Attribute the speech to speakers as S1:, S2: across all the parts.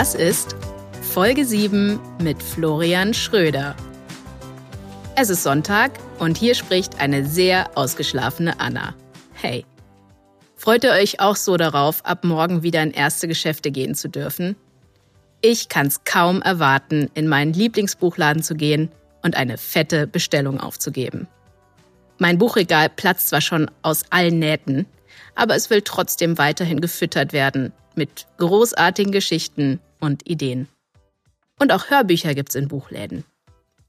S1: Das ist Folge 7 mit Florian Schröder. Es ist Sonntag und hier spricht eine sehr ausgeschlafene Anna. Hey. Freut ihr euch auch so darauf, ab morgen wieder in erste Geschäfte gehen zu dürfen? Ich kann's kaum erwarten, in meinen Lieblingsbuchladen zu gehen und eine fette Bestellung aufzugeben. Mein Buchregal platzt zwar schon aus allen Nähten, aber es will trotzdem weiterhin gefüttert werden mit großartigen Geschichten und Ideen. Und auch Hörbücher gibt's in Buchläden.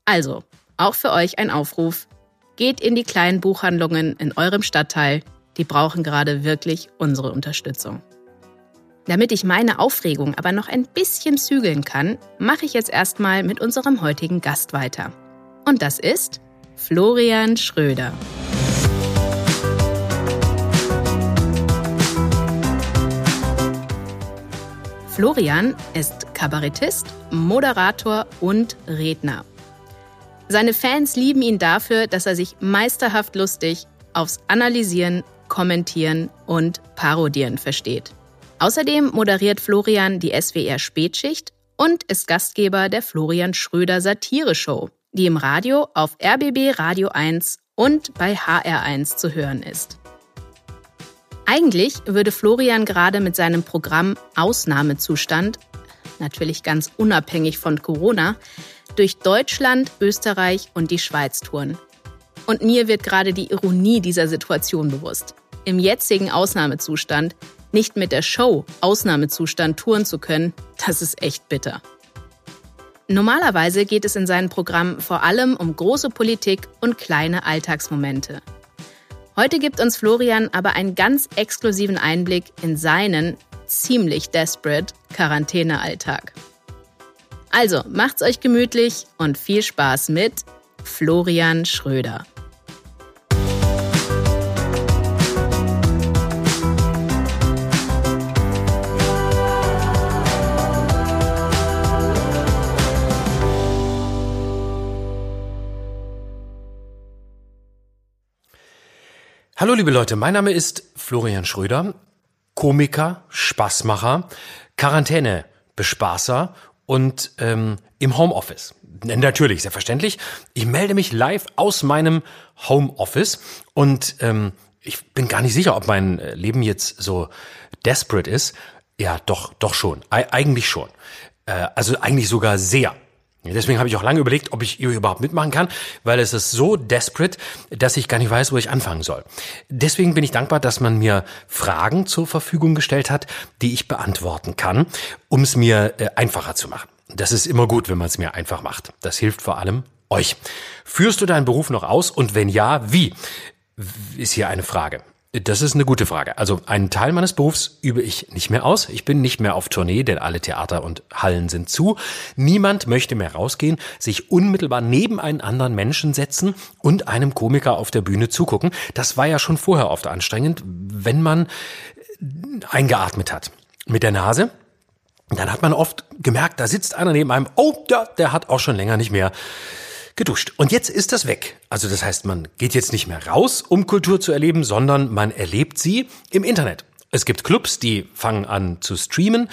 S1: Also, auch für euch ein Aufruf. Geht in die kleinen Buchhandlungen in eurem Stadtteil, die brauchen gerade wirklich unsere Unterstützung. Damit ich meine Aufregung aber noch ein bisschen zügeln kann, mache ich jetzt erstmal mit unserem heutigen Gast weiter. Und das ist Florian Schröder. Florian ist Kabarettist, Moderator und Redner. Seine Fans lieben ihn dafür, dass er sich meisterhaft lustig aufs Analysieren, Kommentieren und Parodieren versteht. Außerdem moderiert Florian die SWR Spätschicht und ist Gastgeber der Florian Schröder Satire Show, die im Radio auf RBB Radio 1 und bei HR1 zu hören ist. Eigentlich würde Florian gerade mit seinem Programm Ausnahmezustand, natürlich ganz unabhängig von Corona, durch Deutschland, Österreich und die Schweiz touren. Und mir wird gerade die Ironie dieser Situation bewusst. Im jetzigen Ausnahmezustand nicht mit der Show Ausnahmezustand touren zu können, das ist echt bitter. Normalerweise geht es in seinem Programm vor allem um große Politik und kleine Alltagsmomente. Heute gibt uns Florian aber einen ganz exklusiven Einblick in seinen ziemlich desperate Quarantänealltag. Also macht's euch gemütlich und viel Spaß mit Florian Schröder.
S2: Hallo liebe Leute, mein Name ist Florian Schröder, Komiker, Spaßmacher, Quarantäne-Bespaßer und ähm, im Homeoffice. Natürlich, selbstverständlich. Ich melde mich live aus meinem Homeoffice und ähm, ich bin gar nicht sicher, ob mein Leben jetzt so desperate ist. Ja, doch, doch schon. E eigentlich schon. Äh, also eigentlich sogar sehr. Deswegen habe ich auch lange überlegt, ob ich hier überhaupt mitmachen kann, weil es ist so desperate, dass ich gar nicht weiß, wo ich anfangen soll. Deswegen bin ich dankbar, dass man mir Fragen zur Verfügung gestellt hat, die ich beantworten kann, um es mir äh, einfacher zu machen. Das ist immer gut, wenn man es mir einfach macht. Das hilft vor allem euch. Führst du deinen Beruf noch aus und wenn ja, wie? Ist hier eine Frage. Das ist eine gute Frage. Also einen Teil meines Berufs übe ich nicht mehr aus. Ich bin nicht mehr auf Tournee, denn alle Theater und Hallen sind zu. Niemand möchte mehr rausgehen, sich unmittelbar neben einen anderen Menschen setzen und einem Komiker auf der Bühne zugucken. Das war ja schon vorher oft anstrengend, wenn man eingeatmet hat. Mit der Nase. Dann hat man oft gemerkt, da sitzt einer neben einem. Oh, der, der hat auch schon länger nicht mehr geduscht. Und jetzt ist das weg. Also das heißt, man geht jetzt nicht mehr raus, um Kultur zu erleben, sondern man erlebt sie im Internet. Es gibt Clubs, die fangen an zu streamen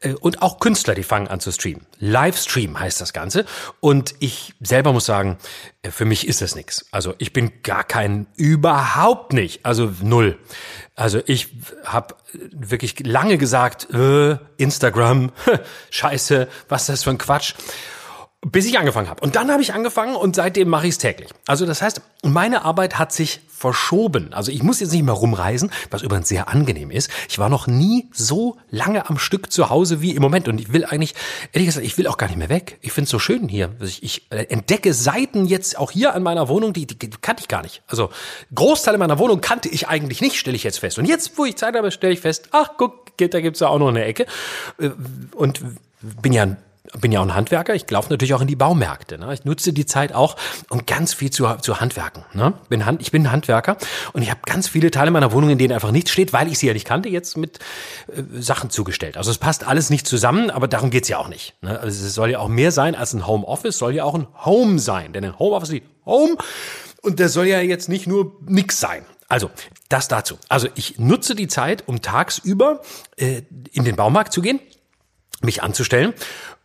S2: äh, und auch Künstler, die fangen an zu streamen. Livestream heißt das Ganze. Und ich selber muss sagen, äh, für mich ist das nichts. Also ich bin gar kein, überhaupt nicht, also null. Also ich habe wirklich lange gesagt, äh, Instagram, scheiße, was ist das für ein Quatsch. Bis ich angefangen habe. Und dann habe ich angefangen und seitdem mache ich es täglich. Also das heißt, meine Arbeit hat sich verschoben. Also ich muss jetzt nicht mehr rumreisen, was übrigens sehr angenehm ist. Ich war noch nie so lange am Stück zu Hause wie im Moment. Und ich will eigentlich, ehrlich gesagt, ich will auch gar nicht mehr weg. Ich finde es so schön hier. Ich, ich äh, entdecke Seiten jetzt auch hier an meiner Wohnung, die, die, die kannte ich gar nicht. Also Großteile meiner Wohnung kannte ich eigentlich nicht, stelle ich jetzt fest. Und jetzt, wo ich Zeit habe, stelle ich fest, ach guck, da gibt's ja auch noch eine Ecke. Äh, und bin ja ein bin ja auch ein Handwerker, ich laufe natürlich auch in die Baumärkte. Ne? Ich nutze die Zeit auch, um ganz viel zu, zu handwerken. Ne? Bin Hand, ich bin ein Handwerker und ich habe ganz viele Teile meiner Wohnung, in denen einfach nichts steht, weil ich sie ja nicht kannte, jetzt mit äh, Sachen zugestellt. Also es passt alles nicht zusammen, aber darum geht's ja auch nicht. Ne? Also es soll ja auch mehr sein als ein Homeoffice, soll ja auch ein Home sein. Denn ein Homeoffice ist Home und der soll ja jetzt nicht nur nix sein. Also, das dazu. Also ich nutze die Zeit, um tagsüber äh, in den Baumarkt zu gehen, mich anzustellen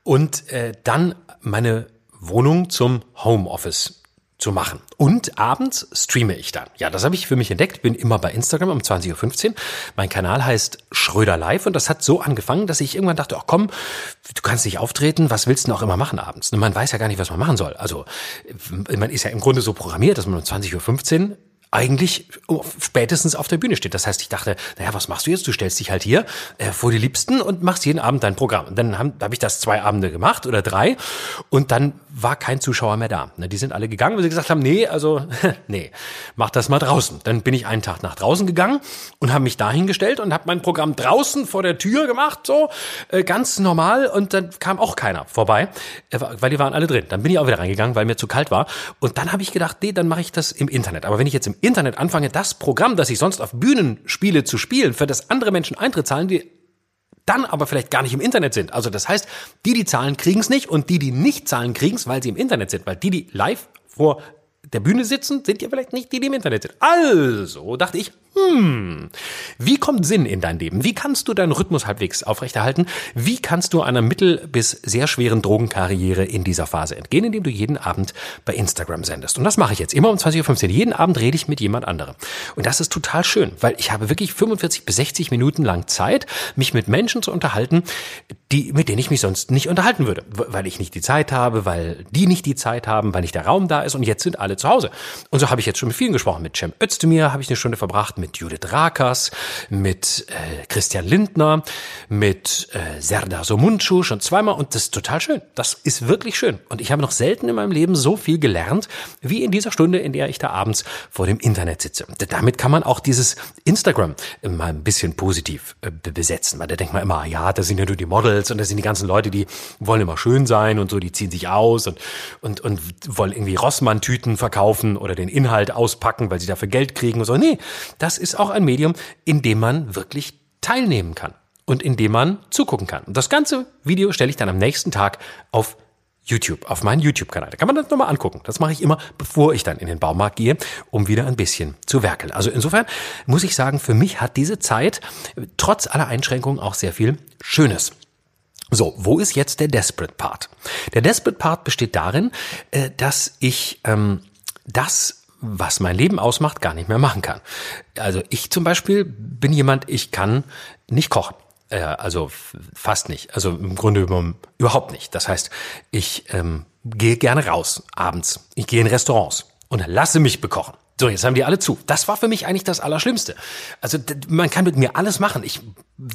S2: und äh, dann meine Wohnung zum Homeoffice zu machen. Und abends streame ich dann. Ja, das habe ich für mich entdeckt. Bin immer bei Instagram um 20.15 Uhr. Mein Kanal heißt Schröder Live und das hat so angefangen, dass ich irgendwann dachte, ach komm, du kannst nicht auftreten, was willst du denn auch immer machen abends? Und man weiß ja gar nicht, was man machen soll. Also man ist ja im Grunde so programmiert, dass man um 20.15 Uhr eigentlich spätestens auf der Bühne steht. Das heißt, ich dachte, naja, was machst du jetzt? Du stellst dich halt hier äh, vor die Liebsten und machst jeden Abend dein Programm. Und dann habe hab ich das zwei Abende gemacht oder drei und dann war kein Zuschauer mehr da. Die sind alle gegangen, weil sie gesagt haben, nee, also nee, mach das mal draußen. Dann bin ich einen Tag nach draußen gegangen und habe mich dahingestellt und habe mein Programm draußen vor der Tür gemacht, so äh, ganz normal und dann kam auch keiner vorbei, äh, weil die waren alle drin. Dann bin ich auch wieder reingegangen, weil mir zu kalt war und dann habe ich gedacht, nee, dann mache ich das im Internet. Aber wenn ich jetzt im Internet anfange, das Programm, das ich sonst auf Bühnen spiele, zu spielen, für das andere Menschen Eintritt zahlen, die dann aber vielleicht gar nicht im Internet sind. Also das heißt, die, die zahlen, kriegen es nicht und die, die nicht zahlen, kriegen es, weil sie im Internet sind. Weil die, die live vor der Bühne sitzen, sind ja vielleicht nicht die, die im Internet sind. Also dachte ich, hm, wie kommt Sinn in dein Leben? Wie kannst du deinen Rhythmus halbwegs aufrechterhalten? Wie kannst du einer mittel- bis sehr schweren Drogenkarriere in dieser Phase entgehen, indem du jeden Abend bei Instagram sendest? Und das mache ich jetzt immer um 20.15 Uhr. Jeden Abend rede ich mit jemand anderem. Und das ist total schön, weil ich habe wirklich 45 bis 60 Minuten lang Zeit, mich mit Menschen zu unterhalten, die, mit denen ich mich sonst nicht unterhalten würde. Weil ich nicht die Zeit habe, weil die nicht die Zeit haben, weil nicht der Raum da ist und jetzt sind alle zu Hause. Und so habe ich jetzt schon mit vielen gesprochen. Mit Cem Özdemir habe ich eine Stunde verbracht, mit Judith Rakers, mit äh, Christian Lindner, mit äh, Serdar Somuncu schon zweimal und das ist total schön. Das ist wirklich schön. Und ich habe noch selten in meinem Leben so viel gelernt, wie in dieser Stunde, in der ich da abends vor dem Internet sitze. Damit kann man auch dieses Instagram mal ein bisschen positiv äh, besetzen, weil da denkt man immer, ja, da sind ja nur die Models und da sind die ganzen Leute, die wollen immer schön sein und so, die ziehen sich aus und, und, und wollen irgendwie Rossmann-Tüten verkaufen oder den Inhalt auspacken, weil sie dafür Geld kriegen und so. Nee, das ist auch ein Medium, in dem man wirklich teilnehmen kann und in dem man zugucken kann. Und das ganze Video stelle ich dann am nächsten Tag auf YouTube, auf meinen YouTube-Kanal. Da kann man das nochmal angucken. Das mache ich immer, bevor ich dann in den Baumarkt gehe, um wieder ein bisschen zu werkeln. Also insofern muss ich sagen, für mich hat diese Zeit trotz aller Einschränkungen auch sehr viel Schönes. So, wo ist jetzt der Desperate Part? Der Desperate Part besteht darin, äh, dass ich ähm, das was mein Leben ausmacht, gar nicht mehr machen kann. Also ich zum Beispiel bin jemand, ich kann nicht kochen. Äh, also fast nicht. Also im Grunde überhaupt nicht. Das heißt, ich ähm, gehe gerne raus abends. Ich gehe in Restaurants und lasse mich bekochen. So, jetzt haben die alle zu. Das war für mich eigentlich das Allerschlimmste. Also man kann mit mir alles machen. Ich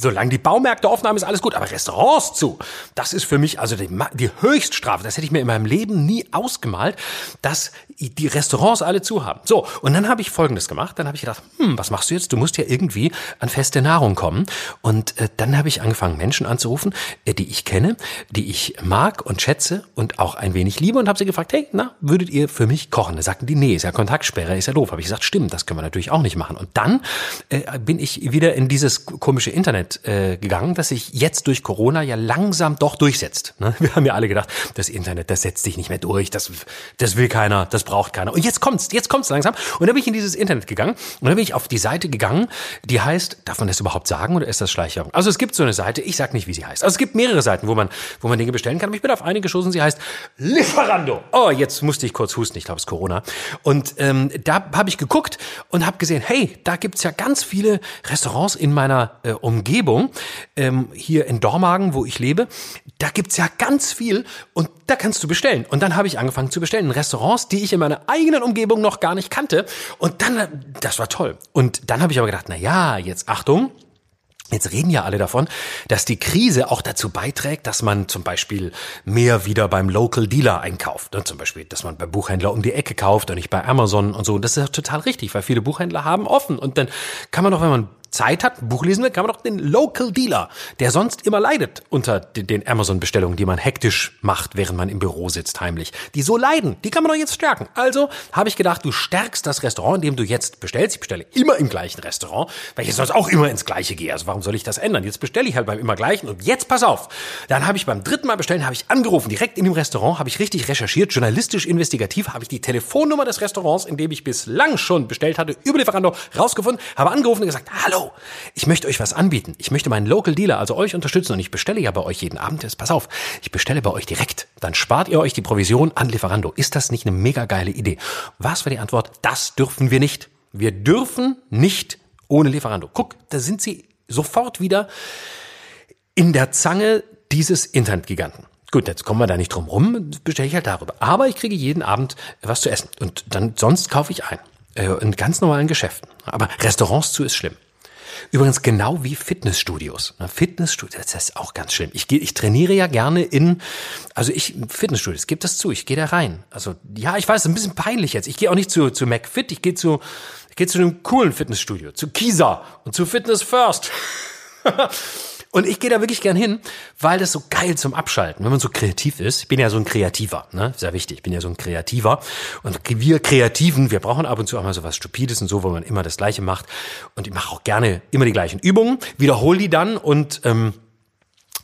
S2: solange die Baumärkte offen haben, ist alles gut. Aber Restaurants zu, das ist für mich also die, die Höchststrafe. Das hätte ich mir in meinem Leben nie ausgemalt, dass die Restaurants alle zu haben. So, und dann habe ich Folgendes gemacht. Dann habe ich gedacht, hm, was machst du jetzt? Du musst ja irgendwie an feste Nahrung kommen. Und äh, dann habe ich angefangen, Menschen anzurufen, äh, die ich kenne, die ich mag und schätze und auch ein wenig liebe. Und habe sie gefragt, hey, na, würdet ihr für mich kochen? Da sagten die, nee, ist ja Kontaktsperre, ist ja doof. Habe ich gesagt, stimmt, das können wir natürlich auch nicht machen. Und dann äh, bin ich wieder in dieses komische Internet äh, gegangen, das sich jetzt durch Corona ja langsam doch durchsetzt. Ne? Wir haben ja alle gedacht, das Internet, das setzt sich nicht mehr durch, das, das will keiner, das braucht keiner. Und jetzt kommt's, jetzt kommt's langsam. Und dann bin ich in dieses Internet gegangen und dann bin ich auf die Seite gegangen, die heißt, darf man das überhaupt sagen oder ist das Schleicherung? Also es gibt so eine Seite, ich sag nicht, wie sie heißt. Also es gibt mehrere Seiten, wo man, wo man Dinge bestellen kann. Aber ich bin auf eine geschossen, sie heißt Lieferando. Oh, jetzt musste ich kurz husten, ich glaube es ist Corona. Und ähm, da habe ich geguckt und habe gesehen, hey, da gibt's ja ganz viele Restaurants in meiner äh, Umgebung, ähm, hier in Dormagen, wo ich lebe, da gibt's ja ganz viel und da kannst du bestellen. Und dann habe ich angefangen zu bestellen Restaurants, die ich in meiner eigenen Umgebung noch gar nicht kannte. Und dann, das war toll. Und dann habe ich aber gedacht, na ja, jetzt Achtung, Jetzt reden ja alle davon, dass die Krise auch dazu beiträgt, dass man zum Beispiel mehr wieder beim Local Dealer einkauft. Ne? Zum Beispiel, dass man beim Buchhändler um die Ecke kauft und nicht bei Amazon und so. Und das ist ja total richtig, weil viele Buchhändler haben offen. Und dann kann man doch, wenn man Zeit hat, ein Buch lesen will, kann man doch den Local Dealer, der sonst immer leidet unter den Amazon-Bestellungen, die man hektisch macht, während man im Büro sitzt heimlich. Die so leiden, die kann man doch jetzt stärken. Also habe ich gedacht, du stärkst das Restaurant, in dem du jetzt bestellst. Ich bestelle immer im gleichen Restaurant, weil ich sonst auch immer ins gleiche gehe. Also warum soll ich das ändern? Jetzt bestelle ich halt beim immer gleichen. Und jetzt pass auf. Dann habe ich beim dritten Mal bestellen, habe ich angerufen, direkt in dem Restaurant, habe ich richtig recherchiert, journalistisch investigativ, habe ich die Telefonnummer des Restaurants, in dem ich bislang schon bestellt hatte, über Lieferando rausgefunden, habe angerufen und gesagt, hallo, ich möchte euch was anbieten. Ich möchte meinen Local Dealer, also euch unterstützen und ich bestelle ja bei euch jeden Abend. Jetzt pass auf, ich bestelle bei euch direkt. Dann spart ihr euch die Provision an Lieferando. Ist das nicht eine mega geile Idee? Was war die Antwort? Das dürfen wir nicht. Wir dürfen nicht ohne Lieferando. Guck, da sind sie sofort wieder in der Zange dieses Internetgiganten. Gut, jetzt kommen wir da nicht drum rum, bestelle ich halt darüber. Aber ich kriege jeden Abend was zu essen und dann sonst kaufe ich ein. Äh, in ganz normalen Geschäften. Aber Restaurants zu ist schlimm. Übrigens genau wie Fitnessstudios. Fitnessstudios, das ist auch ganz schlimm. Ich, ich trainiere ja gerne in, also ich, Fitnessstudios, gebe das zu, ich gehe da rein. Also ja, ich weiß, ein bisschen peinlich jetzt. Ich gehe auch nicht zu, zu McFit, ich gehe zu, ich gehe zu einem coolen Fitnessstudio, zu Kisa und zu Fitness First. Und ich gehe da wirklich gern hin, weil das so geil zum Abschalten, wenn man so kreativ ist. Ich bin ja so ein Kreativer, ne? Sehr wichtig. Ich bin ja so ein Kreativer. Und wir Kreativen, wir brauchen ab und zu auch mal so was Stupides und so, wo man immer das Gleiche macht. Und ich mache auch gerne immer die gleichen Übungen, wiederhole die dann und ähm,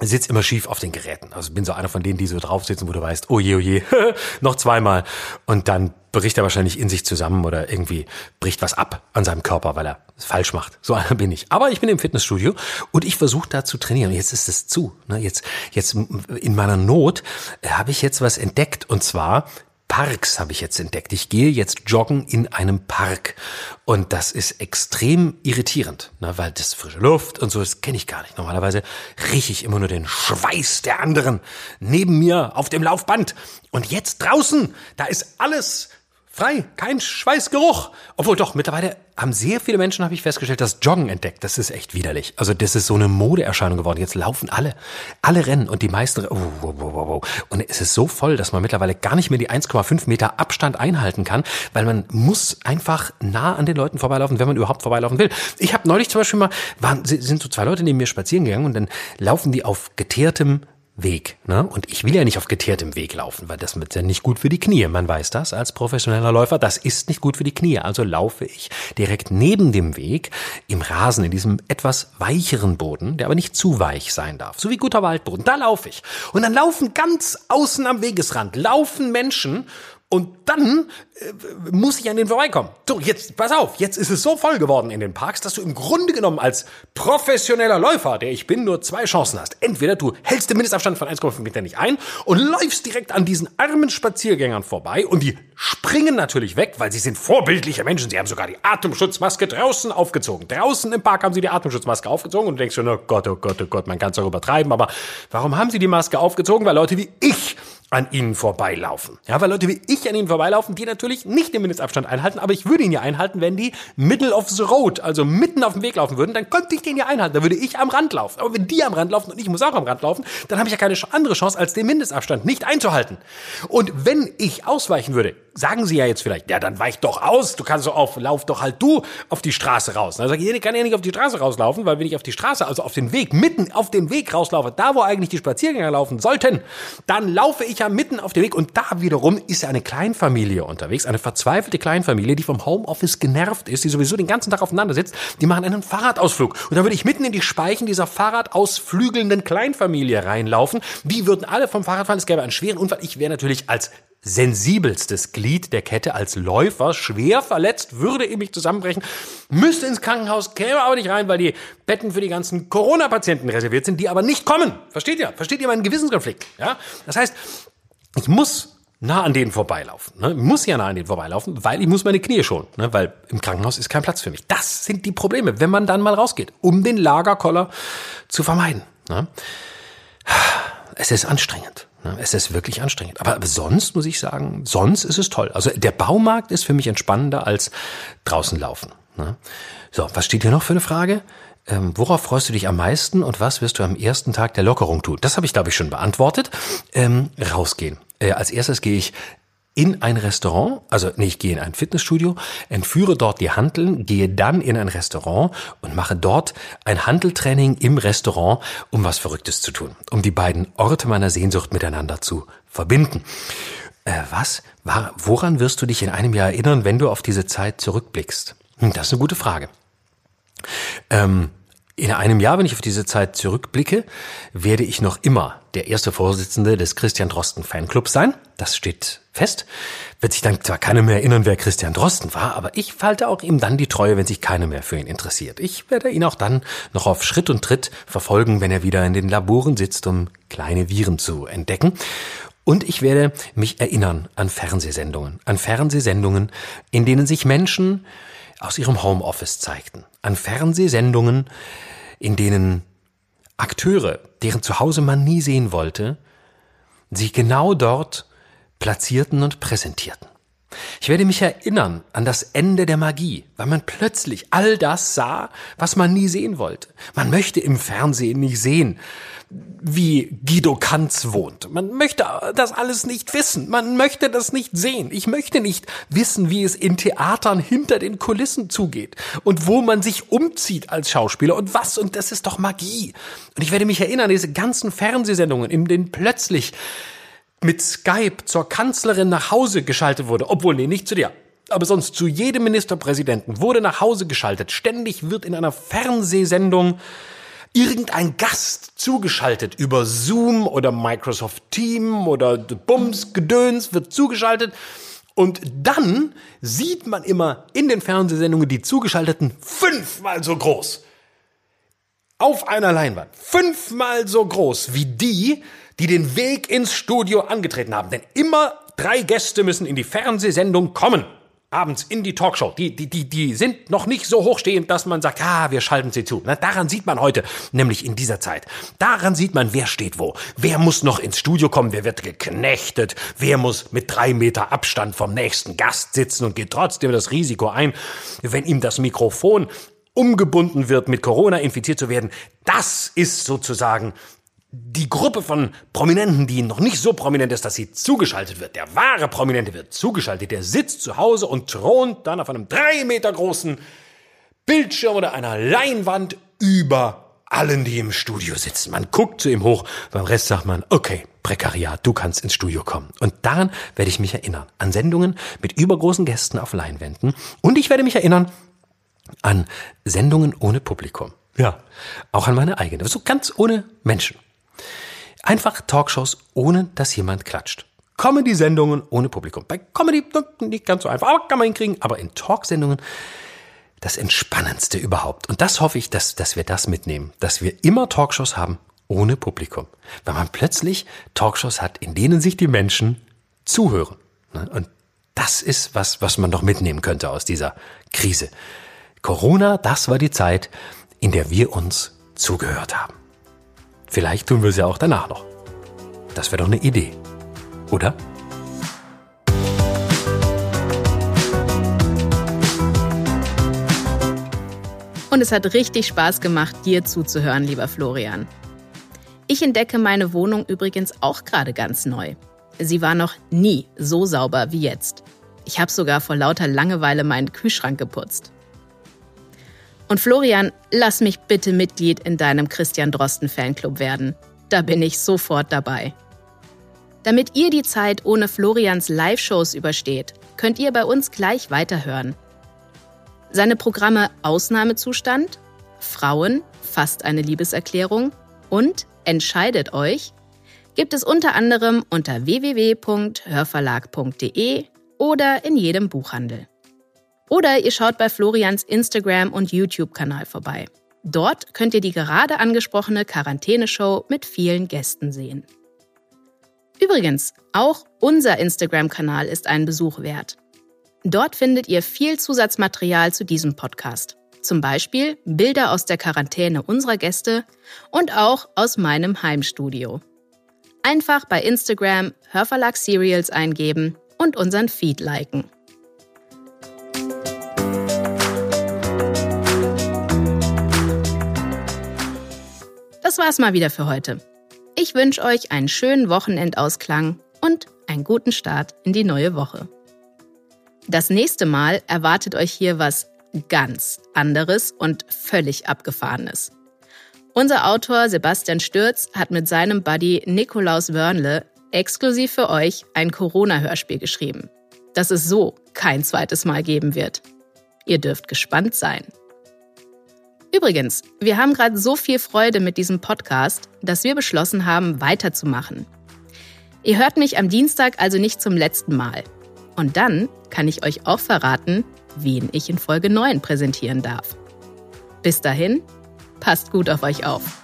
S2: sitz immer schief auf den Geräten. Also bin so einer von denen, die so drauf sitzen, wo du weißt, oh je, oh je, noch zweimal. Und dann bricht er wahrscheinlich in sich zusammen oder irgendwie bricht was ab an seinem Körper, weil er es falsch macht. So einer bin ich. Aber ich bin im Fitnessstudio und ich versuche da zu trainieren. Jetzt ist es zu. Ne? Jetzt, jetzt in meiner Not äh, habe ich jetzt was entdeckt und zwar Parks habe ich jetzt entdeckt. Ich gehe jetzt joggen in einem Park und das ist extrem irritierend, ne, weil das frische Luft und so, das kenne ich gar nicht. Normalerweise rieche ich immer nur den Schweiß der anderen neben mir auf dem Laufband und jetzt draußen, da ist alles Frei, kein Schweißgeruch. Obwohl doch, mittlerweile haben sehr viele Menschen, habe ich festgestellt, das Joggen entdeckt. Das ist echt widerlich. Also das ist so eine Modeerscheinung geworden. Jetzt laufen alle. Alle rennen und die meisten... Oh, oh, oh. Und es ist so voll, dass man mittlerweile gar nicht mehr die 1,5 Meter Abstand einhalten kann, weil man muss einfach nah an den Leuten vorbeilaufen, wenn man überhaupt vorbeilaufen will. Ich habe neulich zum Beispiel mal, waren, sind so zwei Leute neben mir spazieren gegangen und dann laufen die auf geteertem Weg. Ne? Und ich will ja nicht auf geteertem Weg laufen, weil das ist ja nicht gut für die Knie. Man weiß das als professioneller Läufer, das ist nicht gut für die Knie. Also laufe ich direkt neben dem Weg im Rasen, in diesem etwas weicheren Boden, der aber nicht zu weich sein darf. So wie guter Waldboden. Da laufe ich. Und dann laufen ganz außen am Wegesrand, laufen Menschen und dann äh, muss ich an den vorbeikommen. So, jetzt, pass auf, jetzt ist es so voll geworden in den Parks, dass du im Grunde genommen als professioneller Läufer, der ich bin, nur zwei Chancen hast. Entweder du hältst den Mindestabstand von 1,5 Meter nicht ein und läufst direkt an diesen armen Spaziergängern vorbei und die springen natürlich weg, weil sie sind vorbildliche Menschen. Sie haben sogar die Atemschutzmaske draußen aufgezogen. Draußen im Park haben sie die Atemschutzmaske aufgezogen und du denkst schon, oh Gott, oh Gott, oh Gott, man kann es doch übertreiben, aber warum haben sie die Maske aufgezogen? Weil Leute wie ich an ihnen vorbeilaufen. Ja, weil Leute wie ich an ihnen vorbeilaufen, die natürlich nicht den Mindestabstand einhalten, aber ich würde ihn ja einhalten, wenn die middle of the road, also mitten auf dem Weg laufen würden, dann könnte ich den ja einhalten, dann würde ich am Rand laufen. Aber wenn die am Rand laufen und ich muss auch am Rand laufen, dann habe ich ja keine andere Chance, als den Mindestabstand nicht einzuhalten. Und wenn ich ausweichen würde, sagen sie ja jetzt vielleicht, ja, dann weich doch aus, du kannst so auf, lauf doch halt du auf die Straße raus. Dann sage ich, ich kann ja nicht auf die Straße rauslaufen, weil wenn ich auf die Straße, also auf den Weg, mitten auf den Weg rauslaufe, da wo eigentlich die Spaziergänger laufen sollten, dann laufe ich ja mitten auf den Weg und da wiederum ist ja eine Kleinfamilie unterwegs, eine verzweifelte Kleinfamilie, die vom Homeoffice genervt ist, die sowieso den ganzen Tag aufeinander sitzt, die machen einen Fahrradausflug. Und da würde ich mitten in die Speichen dieser Fahrradausflügelnden Kleinfamilie reinlaufen. Die würden alle vom Fahrrad fahren, es gäbe einen schweren Unfall. Ich wäre natürlich als sensibelstes Glied der Kette als Läufer schwer verletzt, würde in mich zusammenbrechen, müsste ins Krankenhaus, käme aber nicht rein, weil die Betten für die ganzen Corona-Patienten reserviert sind, die aber nicht kommen. Versteht ihr? Versteht ihr meinen Gewissenskonflikt? Ja? Das heißt, ich muss nah an denen vorbeilaufen. Ne? Ich muss ja nah an denen vorbeilaufen, weil ich muss meine Knie schonen, ne? weil im Krankenhaus ist kein Platz für mich. Das sind die Probleme, wenn man dann mal rausgeht, um den Lagerkoller zu vermeiden. Ne? Es ist anstrengend. Es ist wirklich anstrengend. Aber, aber sonst muss ich sagen, sonst ist es toll. Also der Baumarkt ist für mich entspannender als draußen laufen. Ne? So, was steht hier noch für eine Frage? Ähm, worauf freust du dich am meisten und was wirst du am ersten Tag der Lockerung tun? Das habe ich, glaube ich, schon beantwortet. Ähm, rausgehen. Äh, als erstes gehe ich in ein Restaurant, also nee, ich gehe in ein Fitnessstudio, entführe dort die Handeln, gehe dann in ein Restaurant und mache dort ein Handeltraining im Restaurant, um was Verrücktes zu tun, um die beiden Orte meiner Sehnsucht miteinander zu verbinden. Äh, was? Woran wirst du dich in einem Jahr erinnern, wenn du auf diese Zeit zurückblickst? Hm, das ist eine gute Frage. Ähm, in einem Jahr, wenn ich auf diese Zeit zurückblicke, werde ich noch immer der erste Vorsitzende des Christian Drosten Fanclubs sein. Das steht fest. Wird sich dann zwar keiner mehr erinnern, wer Christian Drosten war, aber ich falte auch ihm dann die Treue, wenn sich keiner mehr für ihn interessiert. Ich werde ihn auch dann noch auf Schritt und Tritt verfolgen, wenn er wieder in den Laboren sitzt, um kleine Viren zu entdecken. Und ich werde mich erinnern an Fernsehsendungen, an Fernsehsendungen, in denen sich Menschen aus ihrem Homeoffice zeigten, an Fernsehsendungen, in denen Akteure, deren Zuhause man nie sehen wollte, sich genau dort platzierten und präsentierten. Ich werde mich erinnern an das Ende der Magie, weil man plötzlich all das sah, was man nie sehen wollte. Man möchte im Fernsehen nicht sehen, wie Guido Kanz wohnt. Man möchte das alles nicht wissen. Man möchte das nicht sehen. Ich möchte nicht wissen, wie es in Theatern hinter den Kulissen zugeht und wo man sich umzieht als Schauspieler und was. Und das ist doch Magie. Und ich werde mich erinnern, diese ganzen Fernsehsendungen, in denen plötzlich mit Skype zur Kanzlerin nach Hause geschaltet wurde. Obwohl, nee, nicht zu dir. Aber sonst zu jedem Ministerpräsidenten wurde nach Hause geschaltet. Ständig wird in einer Fernsehsendung irgendein Gast zugeschaltet über Zoom oder Microsoft Team oder Bums Gedöns wird zugeschaltet. Und dann sieht man immer in den Fernsehsendungen die Zugeschalteten fünfmal so groß. Auf einer Leinwand. Fünfmal so groß wie die, die den Weg ins Studio angetreten haben. Denn immer drei Gäste müssen in die Fernsehsendung kommen abends in die Talkshow, die, die, die, die sind noch nicht so hochstehend, dass man sagt, ah, wir schalten sie zu. Na, daran sieht man heute, nämlich in dieser Zeit. Daran sieht man, wer steht wo. Wer muss noch ins Studio kommen, wer wird geknechtet, wer muss mit drei Meter Abstand vom nächsten Gast sitzen und geht trotzdem das Risiko ein, wenn ihm das Mikrofon umgebunden wird, mit Corona infiziert zu werden. Das ist sozusagen die Gruppe von Prominenten, die noch nicht so prominent ist, dass sie zugeschaltet wird. Der wahre Prominente wird zugeschaltet. Der sitzt zu Hause und thront dann auf einem drei Meter großen Bildschirm oder einer Leinwand über allen, die im Studio sitzen. Man guckt zu ihm hoch, beim Rest sagt man, okay, Prekariat, du kannst ins Studio kommen. Und daran werde ich mich erinnern. An Sendungen mit übergroßen Gästen auf Leinwänden. Und ich werde mich erinnern an Sendungen ohne Publikum. Ja, auch an meine eigene. So ganz ohne Menschen. Einfach Talkshows, ohne dass jemand klatscht. Comedy-Sendungen ohne Publikum. Bei Comedy nicht ganz so einfach, aber kann man hinkriegen. Aber in Talksendungen das Entspannendste überhaupt. Und das hoffe ich, dass, dass wir das mitnehmen. Dass wir immer Talkshows haben ohne Publikum. Weil man plötzlich Talkshows hat, in denen sich die Menschen zuhören. Ne? Und das ist was, was man doch mitnehmen könnte aus dieser Krise. Corona, das war die Zeit, in der wir uns zugehört haben. Vielleicht tun wir es ja auch danach noch. Das wäre doch eine Idee. Oder?
S1: Und es hat richtig Spaß gemacht, dir zuzuhören, lieber Florian. Ich entdecke meine Wohnung übrigens auch gerade ganz neu. Sie war noch nie so sauber wie jetzt. Ich habe sogar vor lauter Langeweile meinen Kühlschrank geputzt. Und Florian, lass mich bitte Mitglied in deinem Christian Drosten Fanclub werden. Da bin ich sofort dabei. Damit ihr die Zeit ohne Florians Live-Shows übersteht, könnt ihr bei uns gleich weiterhören. Seine Programme Ausnahmezustand, Frauen, fast eine Liebeserklärung und Entscheidet euch gibt es unter anderem unter www.hörverlag.de oder in jedem Buchhandel. Oder ihr schaut bei Florians Instagram und YouTube-Kanal vorbei. Dort könnt ihr die gerade angesprochene Quarantäneshow mit vielen Gästen sehen. Übrigens, auch unser Instagram-Kanal ist einen Besuch wert. Dort findet ihr viel Zusatzmaterial zu diesem Podcast. Zum Beispiel Bilder aus der Quarantäne unserer Gäste und auch aus meinem Heimstudio. Einfach bei Instagram Hörverlag Serials eingeben und unseren Feed liken. Das war's mal wieder für heute. Ich wünsche euch einen schönen Wochenendausklang und einen guten Start in die neue Woche. Das nächste Mal erwartet euch hier was ganz anderes und völlig abgefahrenes. Unser Autor Sebastian Stürz hat mit seinem Buddy Nikolaus Wörnle exklusiv für euch ein Corona-Hörspiel geschrieben, das es so kein zweites Mal geben wird. Ihr dürft gespannt sein. Übrigens, wir haben gerade so viel Freude mit diesem Podcast, dass wir beschlossen haben, weiterzumachen. Ihr hört mich am Dienstag also nicht zum letzten Mal. Und dann kann ich euch auch verraten, wen ich in Folge 9 präsentieren darf. Bis dahin, passt gut auf euch auf.